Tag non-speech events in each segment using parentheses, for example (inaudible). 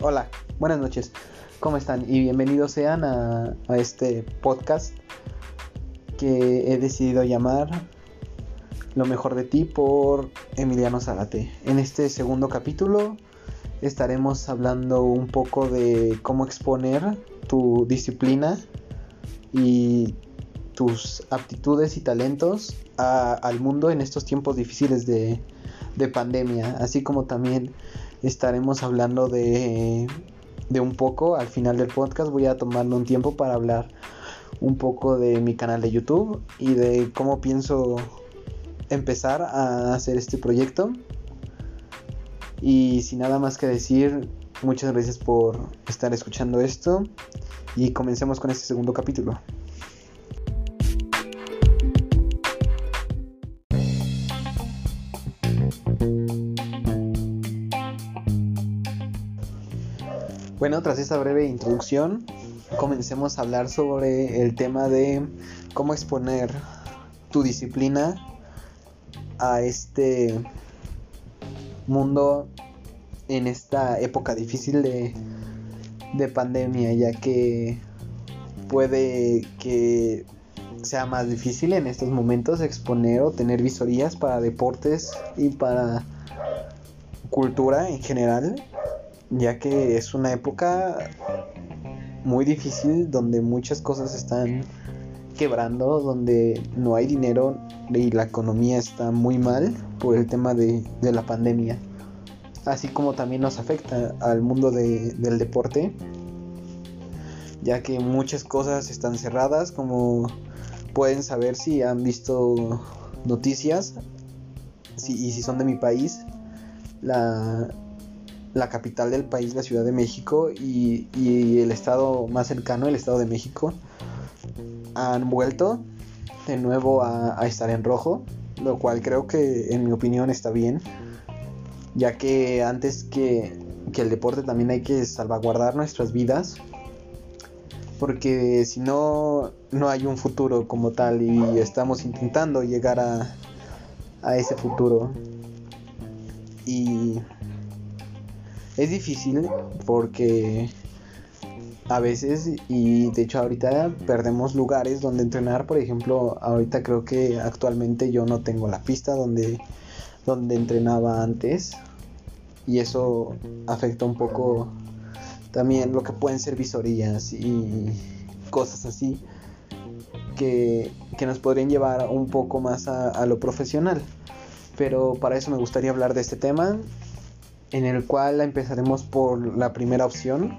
Hola, buenas noches. ¿Cómo están? Y bienvenidos sean a, este podcast que he decidido llamar Lo mejor de ti por Emiliano Zárate. En este segundo capítulo estaremos hablando un poco de cómo exponer tu disciplina y tus aptitudes y talentos al mundo en estos tiempos difíciles de pandemia, así como también estaremos hablando de, de un poco al final del podcast. Voy a tomarme un tiempo para hablar un poco de mi canal de YouTube y de cómo pienso empezar a hacer este proyecto. Y sin nada más que decir, muchas gracias por estar escuchando esto y comencemos con este segundo capítulo. Bueno, tras esta breve introducción, comencemos a hablar sobre el tema de cómo exponer tu disciplina a este mundo en esta época difícil de, de pandemia, ya que puede que sea más difícil en estos momentos exponer o tener visorías para deportes y para cultura en general ya que es una época muy difícil donde muchas cosas están quebrando, donde no hay dinero y la economía está muy mal por el tema de, la pandemia. Así como también nos afecta al mundo del deporte, ya que muchas cosas están cerradas, como pueden saber si han visto noticias y si son de mi país, la, la capital del país, la Ciudad de México, y, el estado más cercano, el Estado de México, han vuelto de nuevo a, estar en rojo, lo cual creo que en mi opinión está bien, ya que antes que, que el deporte también hay que salvaguardar nuestras vidas, porque si no, no hay un futuro como tal y estamos intentando llegar a, a ese futuro. Y es difícil porque a veces y de hecho ahorita perdemos lugares donde entrenar, por ejemplo, ahorita creo que actualmente yo no tengo la pista donde donde entrenaba antes y eso afecta un poco también lo que pueden ser visorías y cosas así que, nos podrían llevar un poco más a lo profesional. Pero para eso me gustaría hablar de este tema en el cual empezaremos por la primera opción,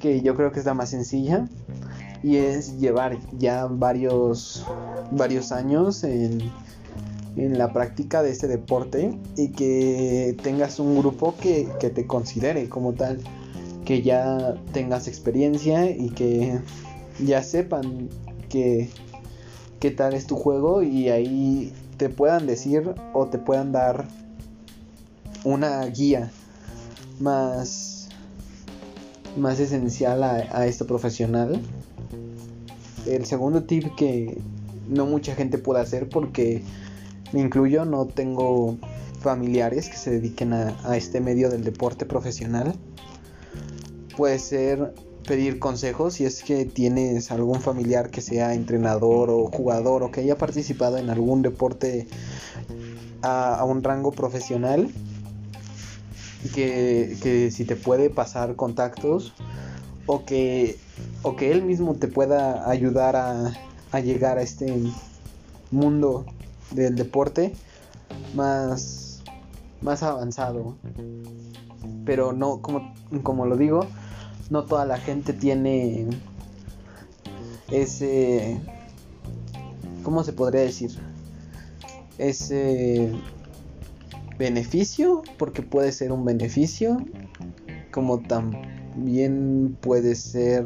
que yo creo que es la más sencilla, y es llevar ya varios, varios años en, en la práctica de este deporte y que tengas un grupo que, que te considere como tal, que ya tengas experiencia y que ya sepan que qué tal es tu juego y ahí te puedan decir o te puedan dar una guía más, más esencial a, esto profesional. El segundo tip que no mucha gente puede hacer porque me incluyo, no tengo familiares que se dediquen a, a, este medio del deporte profesional. Puede ser pedir consejos si es que tienes algún familiar que sea entrenador o jugador o que haya participado en algún deporte a, a un rango profesional que, que si te puede pasar contactos o que, o que él mismo te pueda ayudar a, a llegar a este mundo del deporte más, más avanzado. Pero no, como, como lo digo, no toda la gente tiene ese... ¿Cómo se podría decir? Ese beneficio, porque puede ser un beneficio, como también puede ser,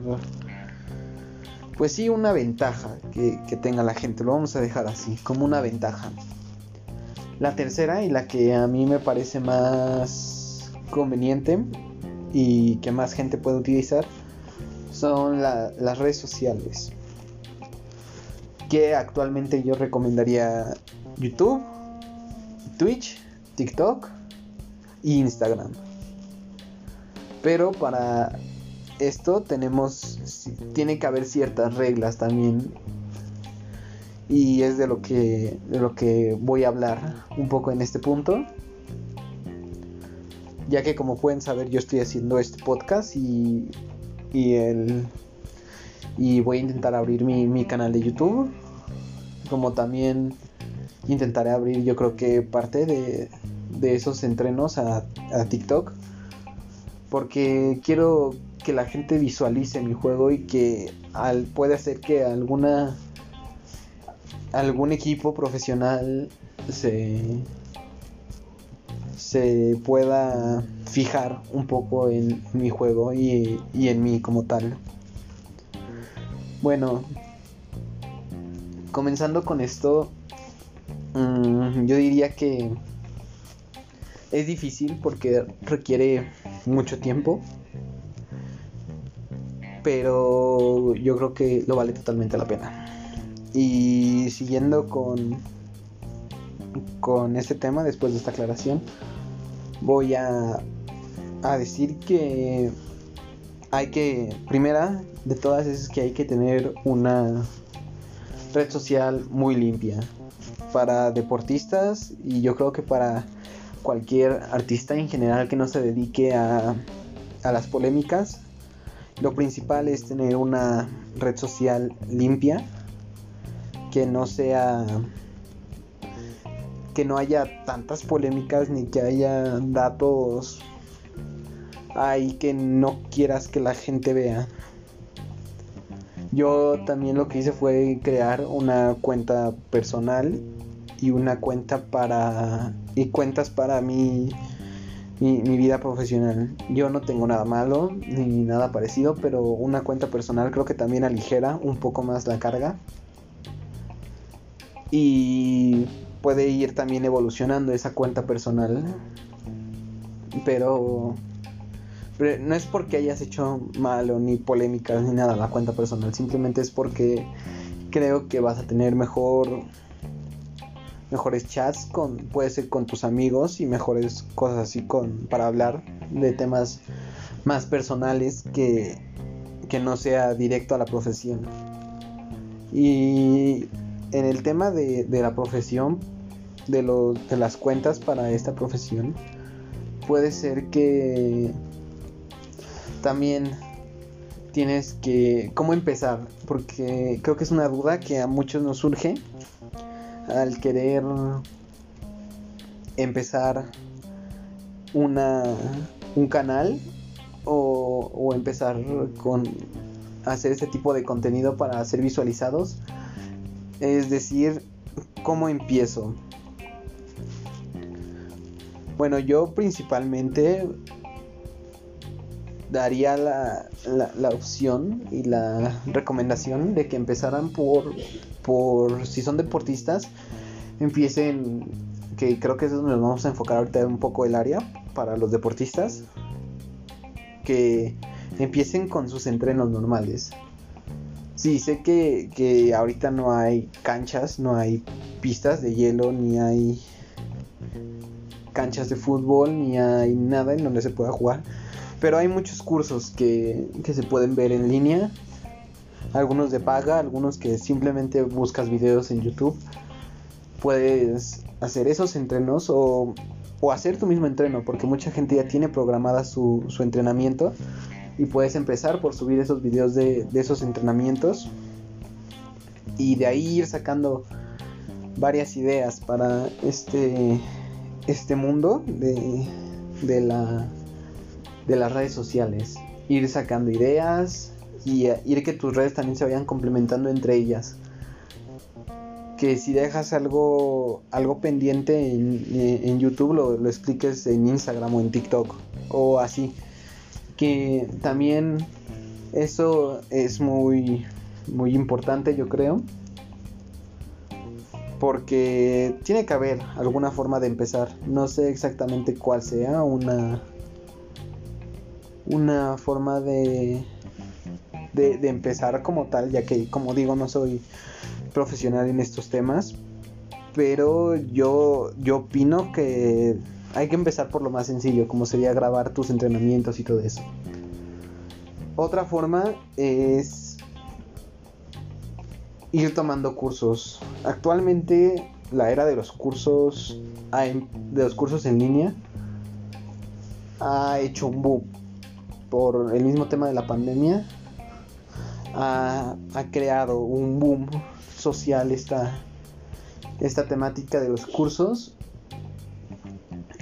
pues sí, una ventaja que, tenga la gente, lo vamos a dejar así, como una ventaja. La tercera y la que a mí me parece más conveniente y que más gente puede utilizar son las redes sociales. Que actualmente yo recomendaría YouTube, Twitch TikTok e Instagram. Pero para esto tenemos, tiene que haber ciertas reglas también. Y es de lo que, de lo que voy a hablar un poco en este punto. Ya que como pueden saber yo estoy haciendo este podcast y, y, el, y voy a intentar abrir mi, mi canal de YouTube. Como también intentaré abrir yo creo que parte de, de esos entrenos a, a TikTok. Porque quiero que la gente visualice mi juego y que al, puede hacer que alguna algún equipo profesional se se pueda fijar un poco en mi juego y, y en mí como tal. Bueno, comenzando con esto, mmm, yo diría que es difícil porque requiere mucho tiempo pero yo creo que lo vale totalmente la pena. Y siguiendo con, con este tema, después de esta aclaración, voy a, a decir que hay que, primera de todas es que hay que tener una red social muy limpia para deportistas y yo creo que para cualquier artista en general que no se dedique a, a las polémicas lo principal es tener una red social limpia, que no sea que no haya tantas polémicas ni que haya datos ahí que no quieras que la gente vea. Yo también lo que hice fue crear una cuenta personal y una cuenta para y cuentas para mí mi, vida profesional. Yo no tengo nada malo ni nada parecido, pero una cuenta personal creo que también aligera un poco más la carga. Y puede ir también evolucionando esa cuenta personal. Pero, no es porque hayas hecho malo ni polémicas ni nada la cuenta personal, simplemente es porque creo que vas a tener mejor mejores chats con puede ser con tus amigos y mejores cosas así con para hablar de temas más personales que, que no sea directo a la profesión. Y en el tema de, de la profesión de, lo, de las cuentas para esta profesión puede ser que también tienes que cómo empezar porque creo que es una duda que a muchos nos surge al querer empezar una, un canal o, o empezar con hacer este tipo de contenido para ser visualizados. Es decir, ¿cómo empiezo? Bueno, yo principalmente daría la, la, opción y la recomendación de que empezaran por, por, si son deportistas, empiecen, que creo que es donde nos vamos a enfocar ahorita un poco el área para los deportistas, que empiecen con sus entrenos normales. Sí, sé que, que ahorita no hay canchas, no hay pistas de hielo, ni hay canchas de fútbol, ni hay nada en donde se pueda jugar pero hay muchos cursos que, se pueden ver en línea. Algunos de paga, algunos que simplemente buscas videos en YouTube. Puedes hacer esos entrenos o, hacer tu mismo entreno, porque mucha gente ya tiene programada su, entrenamiento y puedes empezar por subir esos videos de, esos entrenamientos y de ahí ir sacando varias ideas para este, este mundo de, de la de las redes sociales. Ir sacando ideas y eh, ir que tus redes también se vayan complementando entre ellas. Que si dejas algo, algo pendiente en, eh, YouTube lo, lo expliques en Instagram o en TikTok o así. Que también eso es muy, muy importante yo creo. Porque tiene que haber alguna forma de empezar. No sé exactamente cuál sea. Una, una forma de, de, empezar como tal, ya que como digo no soy profesional en estos temas, pero yo, yo opino que hay que empezar por lo más sencillo, como sería grabar tus entrenamientos y todo eso. Otra forma es ir tomando cursos. Actualmente la era de los cursos de los cursos en línea ha hecho un boom por el mismo tema de la pandemia ha, creado un boom social esta, esta temática de los cursos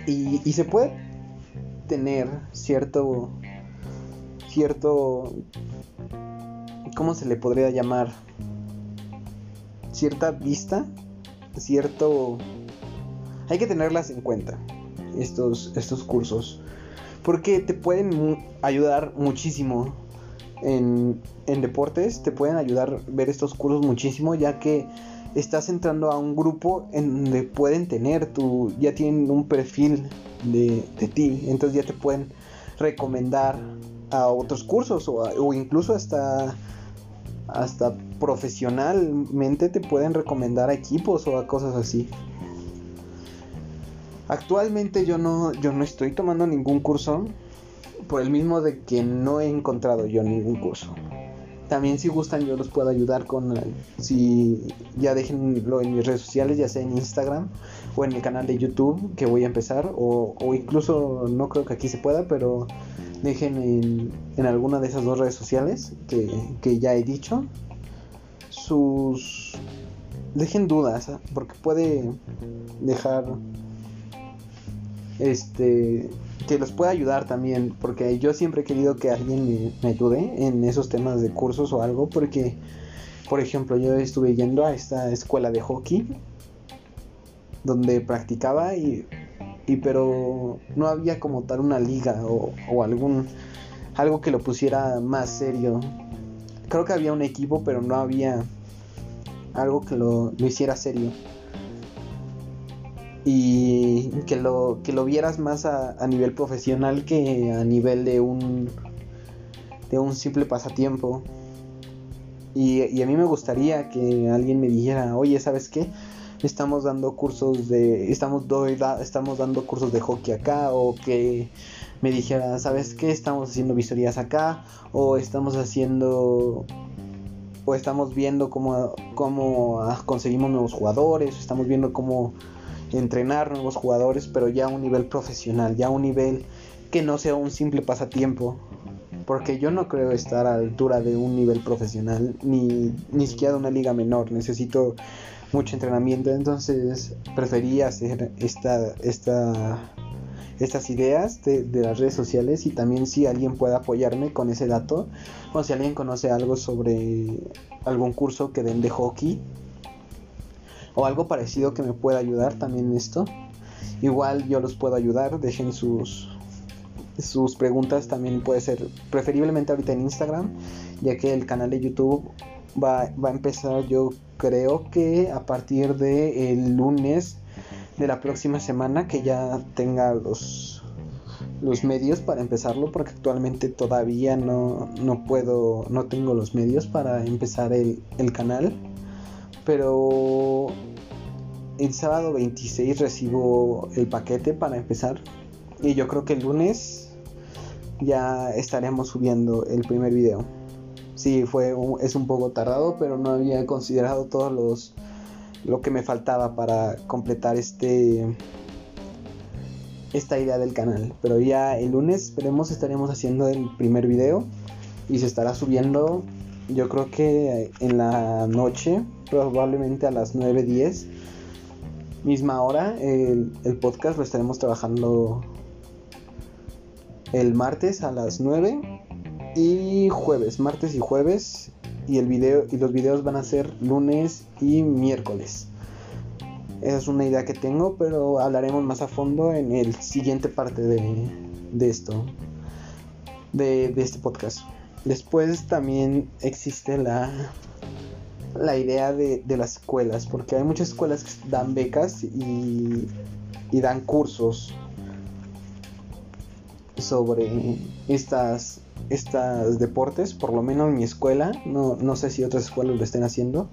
y, y se puede tener cierto cierto ¿cómo se le podría llamar? cierta vista cierto hay que tenerlas en cuenta estos estos cursos porque te pueden ayudar muchísimo en, en, deportes, te pueden ayudar ver estos cursos muchísimo, ya que estás entrando a un grupo en donde pueden tener tu, ya tienen un perfil de, de ti, entonces ya te pueden recomendar a otros cursos o, o incluso hasta hasta profesionalmente te pueden recomendar a equipos o a cosas así. Actualmente yo no, yo no estoy tomando ningún curso por el mismo de que no he encontrado yo ningún curso. También si gustan yo los puedo ayudar con si ya déjenlo en mis redes sociales, ya sea en Instagram o en el canal de YouTube que voy a empezar o, incluso no creo que aquí se pueda, pero dejen en, en alguna de esas dos redes sociales que, que ya he dicho sus dejen dudas ¿ah? porque puede dejar este que los pueda ayudar también porque yo siempre he querido que alguien me, ayude en esos temas de cursos o algo porque por ejemplo yo estuve yendo a esta escuela de hockey donde practicaba y, y pero no había como tal una liga o, o algún algo que lo pusiera más serio. Creo que había un equipo pero no había algo que lo, lo hiciera serio y que lo, que lo vieras más a, nivel profesional que a nivel de un, de un simple pasatiempo. Y, a mí me gustaría que alguien me dijera, oye, ¿sabes qué? Estamos dando cursos de, estamos, estamos dando cursos de hockey acá, o que me dijera, ¿sabes qué? Estamos haciendo visorías acá, o estamos haciendo o estamos viendo cómo, cómo ah, conseguimos nuevos jugadores, estamos viendo cómo entrenar nuevos jugadores, pero ya a un nivel profesional, ya a un nivel que no sea un simple pasatiempo. Porque yo no creo estar a la altura de un nivel profesional, ni, ni siquiera de una liga menor. Necesito mucho entrenamiento, entonces prefería hacer esta, esta, estas ideas de, de, las redes sociales y también si alguien puede apoyarme con ese dato o si alguien conoce algo sobre algún curso que den de hockey o algo parecido que me pueda ayudar también en esto. Igual yo los puedo ayudar, dejen sus sus preguntas también puede ser preferiblemente ahorita en Instagram, ya que el canal de YouTube va, va a empezar yo creo que a partir de el lunes de la próxima semana que ya tenga los los medios para empezarlo porque actualmente todavía no, no puedo no tengo los medios para empezar el, el canal pero el sábado 26 recibo el paquete para empezar. Y yo creo que el lunes ya estaremos subiendo el primer video. Sí, fue es un poco tardado, pero no había considerado todos los lo que me faltaba para completar este esta idea del canal. Pero ya el lunes esperemos estaremos haciendo el primer video y se estará subiendo yo creo que en la noche, probablemente a las 9.10 misma hora. El, podcast lo estaremos trabajando el martes a las 9 y jueves, martes y jueves. Y el video y los videos van a ser lunes y miércoles. Esa es una idea que tengo, pero hablaremos más a fondo en el siguiente parte de, de esto, de, de este podcast. Después también existe la la idea de, las escuelas, porque hay muchas escuelas que dan becas y, dan cursos sobre estas, estas deportes, por lo menos en mi escuela, no, no sé si otras escuelas lo estén haciendo,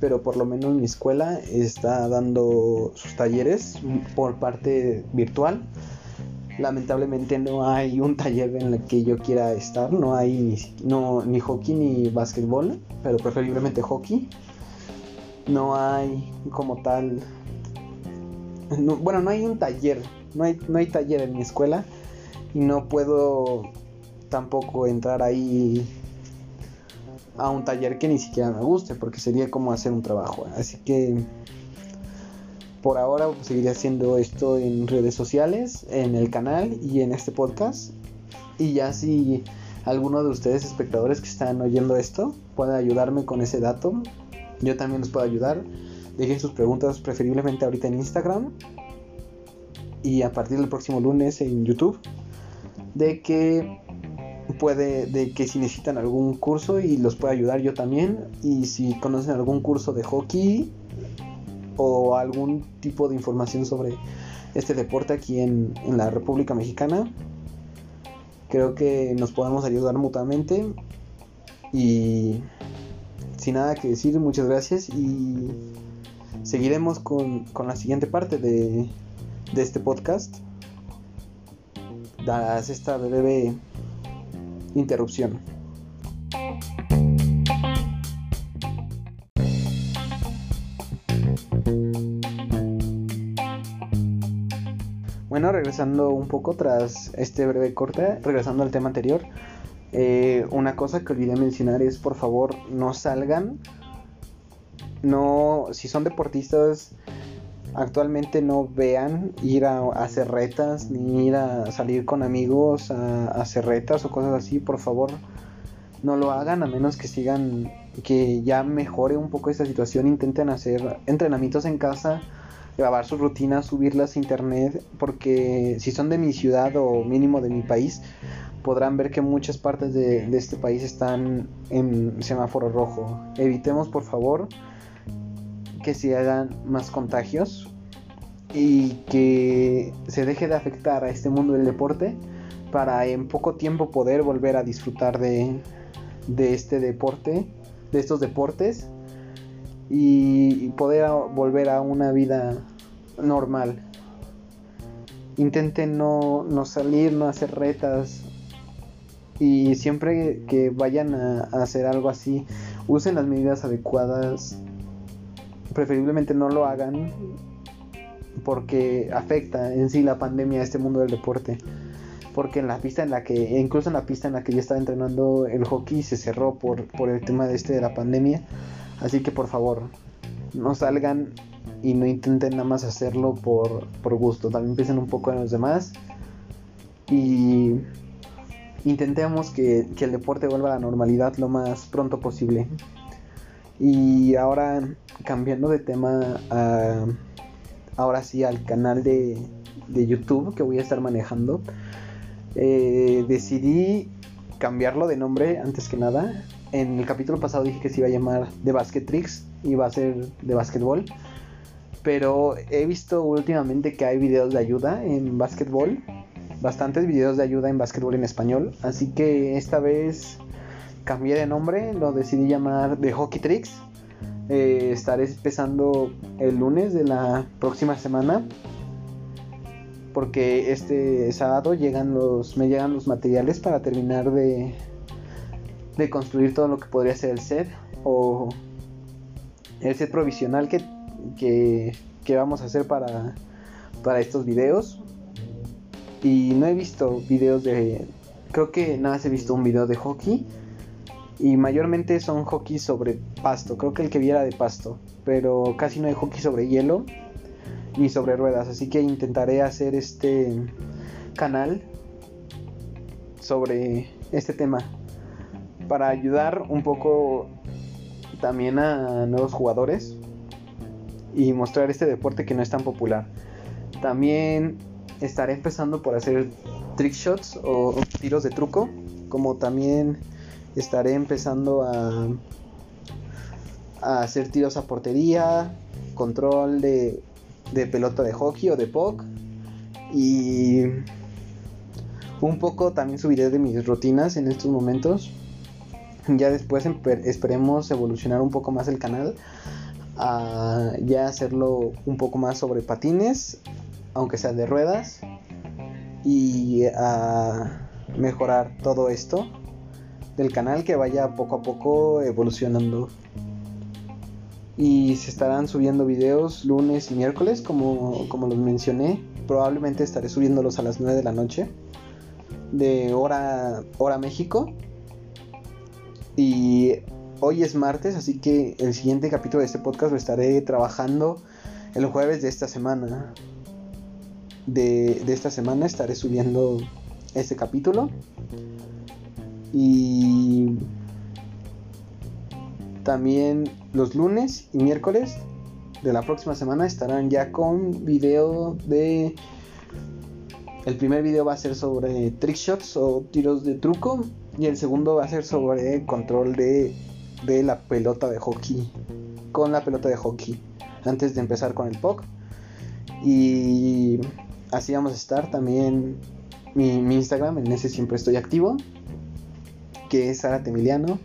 pero por lo menos mi escuela está dando sus talleres por parte virtual. Lamentablemente no hay un taller en el que yo quiera estar, no hay ni, no, ni hockey ni básquetbol, pero preferiblemente hockey. No hay como tal... bueno, no hay un taller, no hay, no hay taller en mi escuela y no puedo tampoco entrar ahí a un taller que ni siquiera me guste, porque sería como hacer un trabajo. Así que por ahora seguiré haciendo esto en redes sociales, en el canal y en este podcast. Y ya si alguno de ustedes espectadores que están oyendo esto puede ayudarme con ese dato, yo también les puedo ayudar. Dejen sus preguntas preferiblemente ahorita en Instagram y a partir del próximo lunes en YouTube de que puede de que si necesitan algún curso y los puedo ayudar yo también y si conocen algún curso de hockey o algún tipo de información sobre este deporte aquí en, en la República Mexicana creo que nos podemos ayudar mutuamente y sin nada que decir muchas gracias y seguiremos con, con la siguiente parte de, de este podcast das esta breve interrupción. Bueno, regresando un poco tras este breve corte, regresando al tema anterior, eh, una cosa que olvidé mencionar es por favor no salgan, no, si son deportistas actualmente no vean ir a, hacer retas ni ir a salir con amigos a, hacer retas o cosas así, por favor no lo hagan a menos que sigan que ya mejore un poco esta situación, intenten hacer entrenamientos en casa, grabar sus rutinas, subirlas a internet, porque si son de mi ciudad o mínimo de mi país, podrán ver que muchas partes de, este país están en semáforo rojo. Evitemos por favor que se hagan más contagios y que se deje de afectar a este mundo del deporte para en poco tiempo poder volver a disfrutar de este deporte, de estos deportes y poder volver a una vida normal. Intenten no, no salir, no hacer retas y siempre que vayan a hacer algo así, usen las medidas adecuadas preferiblemente no lo hagan porque afecta en sí la pandemia a este mundo del deporte. Porque en la pista en la que, incluso en la pista en la que yo estaba entrenando el hockey se cerró por, por el tema de este de la pandemia. Así que por favor, no salgan y no intenten nada más hacerlo por, por gusto. También piensen un poco en los demás. Y intentemos que, que el deporte vuelva a la normalidad lo más pronto posible. Y ahora cambiando de tema ahora sí al canal de, de, YouTube que voy a estar manejando. Eh, decidí cambiarlo de nombre antes que nada. En el capítulo pasado dije que se iba a llamar The Basket Tricks, iba a ser de básquetbol. Pero he visto últimamente que hay videos de ayuda en básquetbol. Bastantes videos de ayuda en básquetbol en español. Así que esta vez cambié de nombre, lo decidí llamar The Hockey Tricks. Eh, estaré empezando el lunes de la próxima semana. Porque este sábado llegan los, me llegan los materiales para terminar de, de construir todo lo que podría ser el set. O el set provisional que, que, vamos a hacer para, para estos videos. Y no he visto videos de... Creo que nada más he visto un video de hockey y mayormente son hockey sobre pasto. Creo que el que viera de pasto, pero casi no hay hockey sobre hielo ni sobre ruedas, así que intentaré hacer este canal sobre este tema para ayudar un poco también a nuevos jugadores y mostrar este deporte que no es tan popular. También estaré empezando por hacer trick shots o tiros de truco, como también estaré empezando a, hacer tiros a portería, control de, de pelota de hockey o de puck y un poco también subiré de mis rutinas en estos momentos. (laughs) Ya después esperemos evolucionar un poco más el canal a ya hacerlo un poco más sobre patines, aunque sea de ruedas, y a mejorar todo esto del canal que vaya poco a poco evolucionando. Y se estarán subiendo videos lunes y miércoles, como, como los mencioné. Probablemente estaré subiéndolos a las 9 de la noche, de hora, hora México. Y hoy es martes, así que el siguiente capítulo de este podcast lo estaré trabajando el jueves de esta semana. De, de esta semana estaré subiendo este capítulo. Y también los lunes y miércoles de la próxima semana estarán ya con video de... El primer video va a ser sobre trickshots o tiros de truco y el segundo va a ser sobre control de, de la pelota de hockey. Con la pelota de hockey. Antes de empezar con el POC. Y así vamos a estar también mi, mi Instagram, en ese siempre estoy activo. Que es Sara Temiliano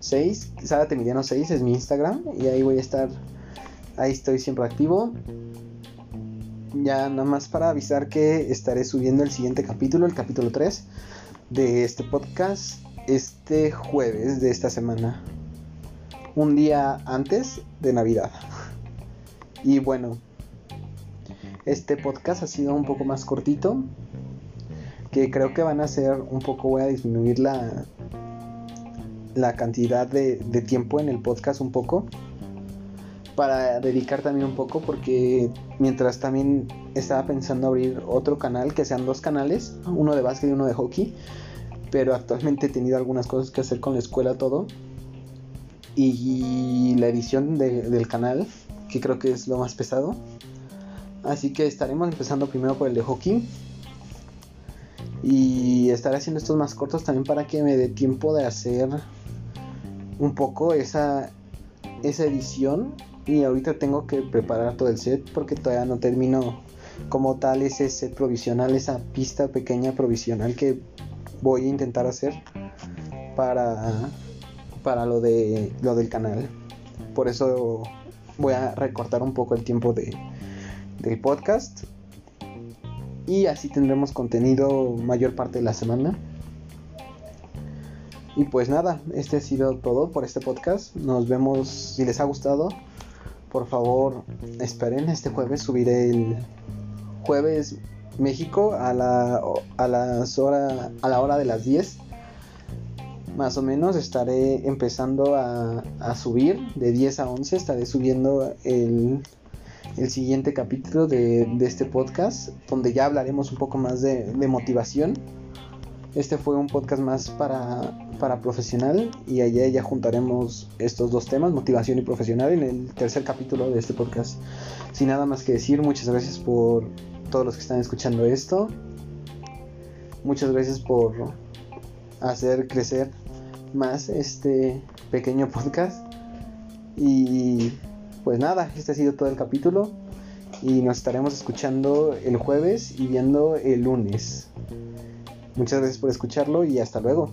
6. Sara Temiliano 6 es mi Instagram. Y ahí voy a estar. Ahí estoy siempre activo. Ya nada más para avisar que estaré subiendo el siguiente capítulo, el capítulo 3 de este podcast, este jueves de esta semana. Un día antes de Navidad. Y bueno, este podcast ha sido un poco más cortito. Que creo que van a ser un poco, voy a disminuir la, la cantidad de, de tiempo en el podcast un poco para dedicar también un poco porque mientras también estaba pensando abrir otro canal que sean dos canales, uno de básquet y uno de hockey, pero actualmente he tenido algunas cosas que hacer con la escuela todo y la edición del canal que creo que es lo más pesado. Así que estaremos empezando primero por el de hockey y estaré haciendo estos más cortos también para que me dé tiempo de hacer un poco esa, esa edición. Y ahorita tengo que preparar todo el set porque todavía no termino como tal ese set provisional, esa pista pequeña provisional que voy a intentar hacer para, para lo, de, lo del canal. Por eso voy a recortar un poco el tiempo de, del podcast y así tendremos contenido mayor parte de la semana. Y pues nada, este ha sido todo por este podcast. Nos vemos si les ha gustado. Por favor, esperen, este jueves subiré el jueves México a la, a las hora, a la hora de las 10. Más o menos estaré empezando a, a subir de 10 a 11. Estaré subiendo el el siguiente capítulo de, este podcast, donde ya hablaremos un poco más de, motivación. Este fue un podcast más para, para profesional y allá ya juntaremos estos dos temas, motivación y profesional, en el tercer capítulo de este podcast. Sin nada más que decir, muchas gracias por todos los que están escuchando esto. Muchas gracias por hacer crecer más este pequeño podcast. Y pues nada, este ha sido todo el capítulo y nos estaremos escuchando el jueves y viendo el lunes. Muchas gracias por escucharlo y hasta luego.